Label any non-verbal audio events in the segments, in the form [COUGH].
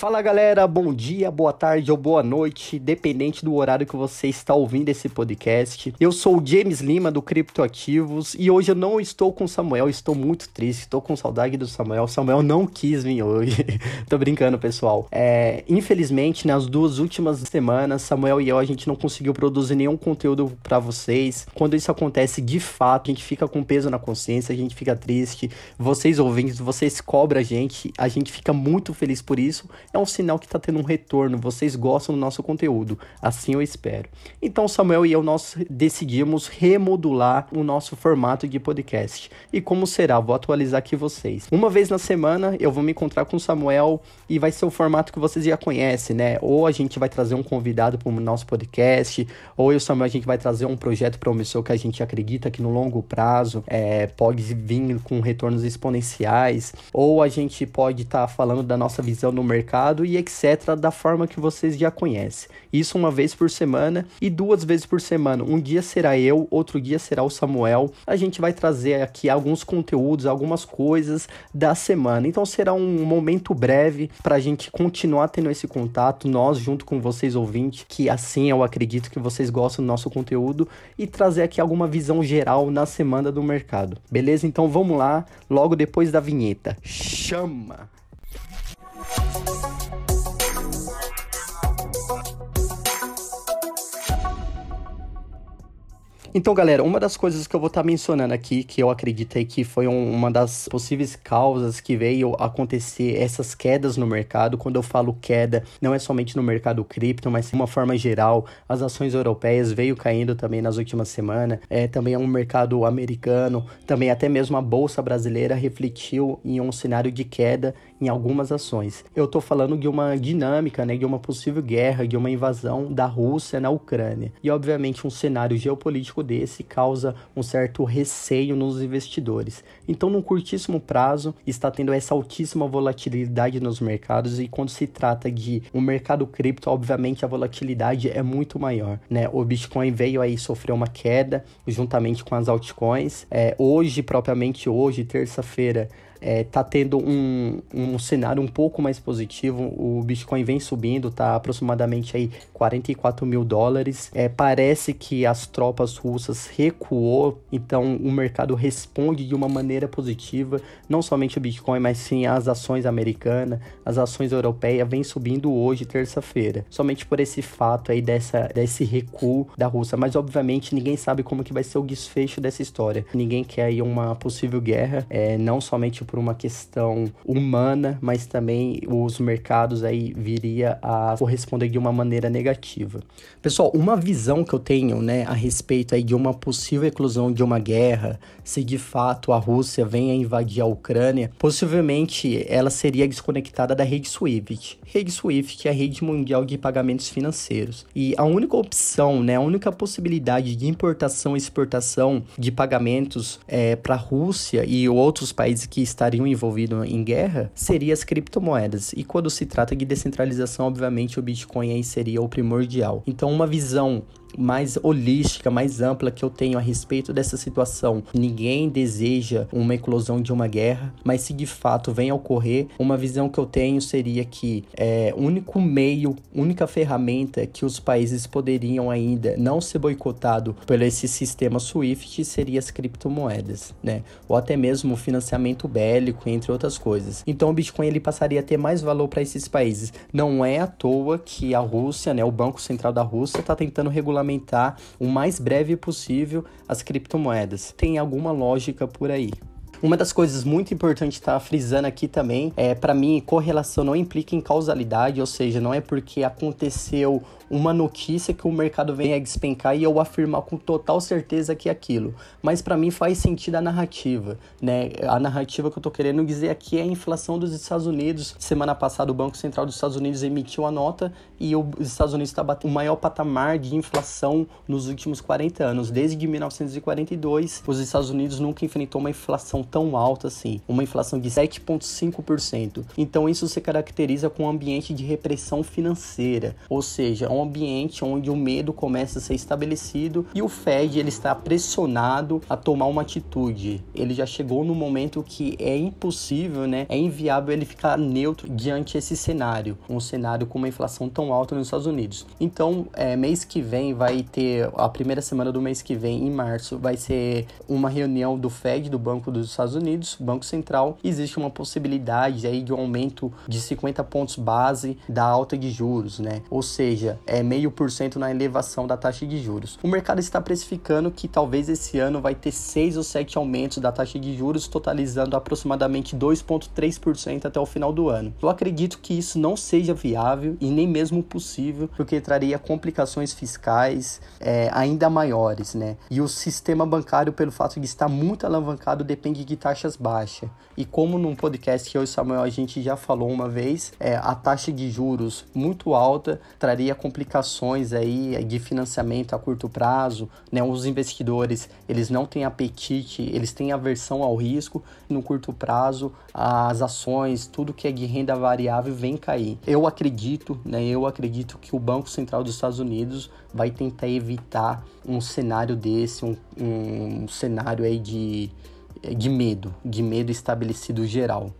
Fala galera, bom dia, boa tarde ou boa noite, dependente do horário que você está ouvindo esse podcast. Eu sou o James Lima do Criptoativos e hoje eu não estou com o Samuel, estou muito triste, estou com saudade do Samuel. Samuel não quis vir hoje. [LAUGHS] Tô brincando, pessoal. É, infelizmente, nas duas últimas semanas, Samuel e eu a gente não conseguiu produzir nenhum conteúdo para vocês. Quando isso acontece, de fato, a gente fica com peso na consciência, a gente fica triste. Vocês ouvintes, vocês cobram a gente, a gente fica muito feliz por isso é um sinal que está tendo um retorno, vocês gostam do nosso conteúdo, assim eu espero. Então Samuel e eu nós decidimos remodular o nosso formato de podcast. E como será? Vou atualizar aqui vocês. Uma vez na semana eu vou me encontrar com o Samuel e vai ser o formato que vocês já conhecem, né? Ou a gente vai trazer um convidado para o nosso podcast, ou eu o Samuel a gente vai trazer um projeto promissor que a gente acredita que no longo prazo é, pode vir com retornos exponenciais, ou a gente pode estar tá falando da nossa visão no mercado mercado e etc. da forma que vocês já conhecem. Isso uma vez por semana e duas vezes por semana. Um dia será eu, outro dia será o Samuel. A gente vai trazer aqui alguns conteúdos, algumas coisas da semana. Então será um momento breve para a gente continuar tendo esse contato, nós junto com vocês ouvintes, que assim eu acredito que vocês gostam do nosso conteúdo e trazer aqui alguma visão geral na semana do mercado. Beleza? Então vamos lá, logo depois da vinheta. Chama! Então, galera, uma das coisas que eu vou estar tá mencionando aqui, que eu acreditei que foi um, uma das possíveis causas que veio acontecer essas quedas no mercado. Quando eu falo queda, não é somente no mercado cripto, mas de uma forma geral, as ações europeias veio caindo também nas últimas semanas. É, também é um mercado americano, também até mesmo a bolsa brasileira refletiu em um cenário de queda em algumas ações. Eu estou falando de uma dinâmica, né, de uma possível guerra, de uma invasão da Rússia na Ucrânia. E obviamente um cenário geopolítico desse causa um certo receio nos investidores. Então, num curtíssimo prazo, está tendo essa altíssima volatilidade nos mercados e quando se trata de um mercado cripto, obviamente a volatilidade é muito maior, né? O Bitcoin veio aí sofrer uma queda juntamente com as altcoins. É, hoje, propriamente hoje, terça-feira, é, tá tendo um, um cenário um pouco mais positivo. O Bitcoin vem subindo, tá aproximadamente aí 44 mil dólares. É, parece que as tropas russas recuou, então o mercado responde de uma maneira positiva. Não somente o Bitcoin, mas sim as ações americanas, as ações europeias vem subindo hoje, terça-feira. Somente por esse fato aí dessa, desse recuo da Rússia. Mas obviamente ninguém sabe como que vai ser o desfecho dessa história. Ninguém quer aí uma possível guerra, é, não somente por uma questão humana, mas também os mercados aí viria a corresponder de uma maneira negativa. Pessoal, uma visão que eu tenho, né, a respeito aí de uma possível eclosão de uma guerra, se de fato a Rússia venha invadir a Ucrânia, possivelmente ela seria desconectada da rede SWIFT. Rede SWIFT é a rede mundial de pagamentos financeiros. E a única opção, né, a única possibilidade de importação e exportação de pagamentos é, para a Rússia e outros países que estão estariam envolvidos em guerra seria as criptomoedas. E quando se trata de descentralização, obviamente o Bitcoin aí seria o primordial. Então, uma visão mais holística, mais ampla que eu tenho a respeito dessa situação. Ninguém deseja uma eclosão de uma guerra, mas se de fato vem a ocorrer, uma visão que eu tenho seria que é único meio, única ferramenta que os países poderiam ainda não ser boicotado pelo esse sistema SWIFT seria as criptomoedas, né? Ou até mesmo o financiamento bélico, entre outras coisas. Então o Bitcoin ele passaria a ter mais valor para esses países. Não é à toa que a Rússia, né, o Banco Central da Rússia está tentando regulamentar o mais breve possível as criptomoedas. Tem alguma lógica por aí. Uma das coisas muito importantes estar tá frisando aqui também é, para mim, correlação não implica em causalidade, ou seja, não é porque aconteceu uma notícia que o mercado vem a despencar e eu afirmar com total certeza que é aquilo. Mas para mim faz sentido a narrativa, né? A narrativa que eu tô querendo dizer aqui é a inflação dos Estados Unidos. Semana passada o Banco Central dos Estados Unidos emitiu a nota e os Estados Unidos está batendo o maior patamar de inflação nos últimos 40 anos. Desde 1942, os Estados Unidos nunca enfrentou uma inflação tão alta assim, uma inflação de 7,5%. Então isso se caracteriza com um ambiente de repressão financeira, ou seja, um ambiente onde o medo começa a ser estabelecido e o Fed ele está pressionado a tomar uma atitude. Ele já chegou no momento que é impossível, né? É inviável ele ficar neutro diante esse cenário, um cenário com uma inflação tão alta nos Estados Unidos. Então, é, mês que vem vai ter a primeira semana do mês que vem, em março, vai ser uma reunião do Fed, do Banco dos Estados Unidos, Banco Central. Existe uma possibilidade aí de um aumento de 50 pontos base da alta de juros, né? Ou seja, é meio por cento na elevação da taxa de juros. O mercado está precificando que talvez esse ano vai ter seis ou sete aumentos da taxa de juros, totalizando aproximadamente 2,3% até o final do ano. Eu acredito que isso não seja viável e nem mesmo possível, porque traria complicações fiscais é, ainda maiores, né? E o sistema bancário, pelo fato de estar muito alavancado, depende de taxas baixas. E como num podcast que eu e Samuel a gente já falou uma vez, é, a taxa de juros muito alta traria complicações aí de financiamento a curto prazo, né? Os investidores, eles não têm apetite, eles têm aversão ao risco, no curto prazo as ações, tudo que é de renda variável vem cair. Eu acredito, né? Eu acredito que o Banco Central dos Estados Unidos vai tentar evitar um cenário desse, um, um cenário aí de, de medo, de medo estabelecido geral.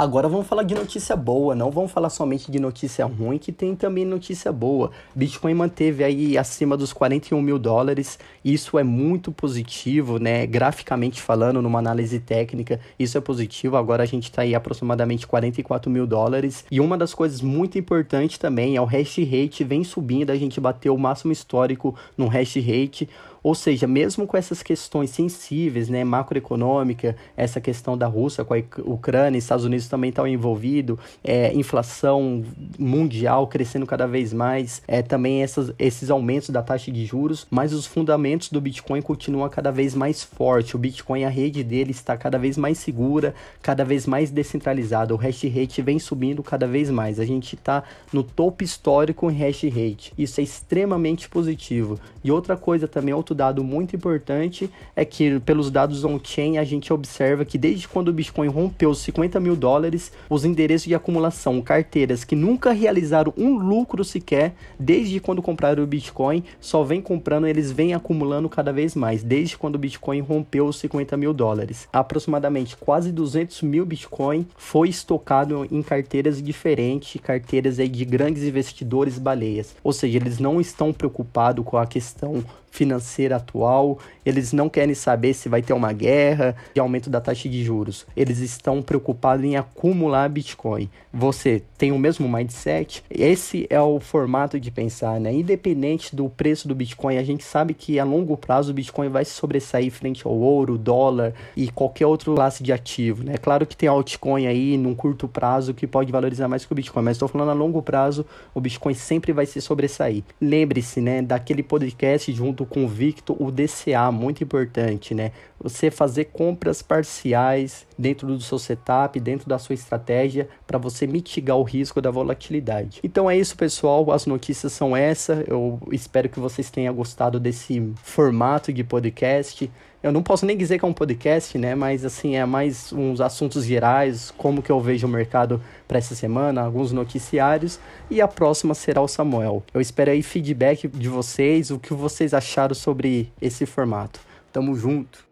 Agora vamos falar de notícia boa, não vamos falar somente de notícia ruim, que tem também notícia boa. Bitcoin manteve aí acima dos 41 mil dólares, isso é muito positivo, né? Graficamente falando, numa análise técnica, isso é positivo. Agora a gente está aí aproximadamente 44 mil dólares. E uma das coisas muito importantes também é o hash rate vem subindo, a gente bateu o máximo histórico no hash rate. Ou seja, mesmo com essas questões sensíveis, né, macroeconômica, essa questão da Rússia com a Ucrânia, Estados Unidos também estão envolvidos, é, inflação mundial crescendo cada vez mais, é, também essas, esses aumentos da taxa de juros, mas os fundamentos do Bitcoin continuam cada vez mais forte. O Bitcoin, a rede dele está cada vez mais segura, cada vez mais descentralizada. O hash rate vem subindo cada vez mais. A gente está no topo histórico em hash rate. Isso é extremamente positivo. E outra coisa também, outro dado muito importante é que pelos dados on-chain a gente observa que desde quando o Bitcoin rompeu os 50 mil dólares, os endereços de acumulação, carteiras que nunca realizaram um lucro sequer, desde quando compraram o Bitcoin, só vem comprando, eles vêm acumulando cada vez mais, desde quando o Bitcoin rompeu os 50 mil dólares. Aproximadamente quase 200 mil Bitcoin foi estocado em carteiras diferentes, carteiras aí de grandes investidores baleias. Ou seja, eles não estão preocupados com a questão financeira atual, eles não querem saber se vai ter uma guerra de aumento da taxa de juros. Eles estão preocupados em acumular Bitcoin. Você tem o mesmo mindset? Esse é o formato de pensar, né? Independente do preço do Bitcoin, a gente sabe que a longo prazo o Bitcoin vai se sobressair frente ao ouro, dólar e qualquer outra classe de ativo, né? Claro que tem altcoin aí num curto prazo que pode valorizar mais que o Bitcoin, mas estou falando a longo prazo, o Bitcoin sempre vai se sobressair. Lembre-se, né, daquele podcast junto com o Victor, o DCA, muito importante, né? Você fazer compras parciais dentro do seu setup, dentro da sua estratégia, para você mitigar o risco da volatilidade. Então é isso, pessoal. As notícias são essa. Eu espero que vocês tenham gostado desse formato de podcast. Eu não posso nem dizer que é um podcast, né? Mas assim, é mais uns assuntos gerais, como que eu vejo o mercado para essa semana, alguns noticiários, e a próxima será o Samuel. Eu espero aí feedback de vocês, o que vocês acharam sobre esse formato. Tamo junto.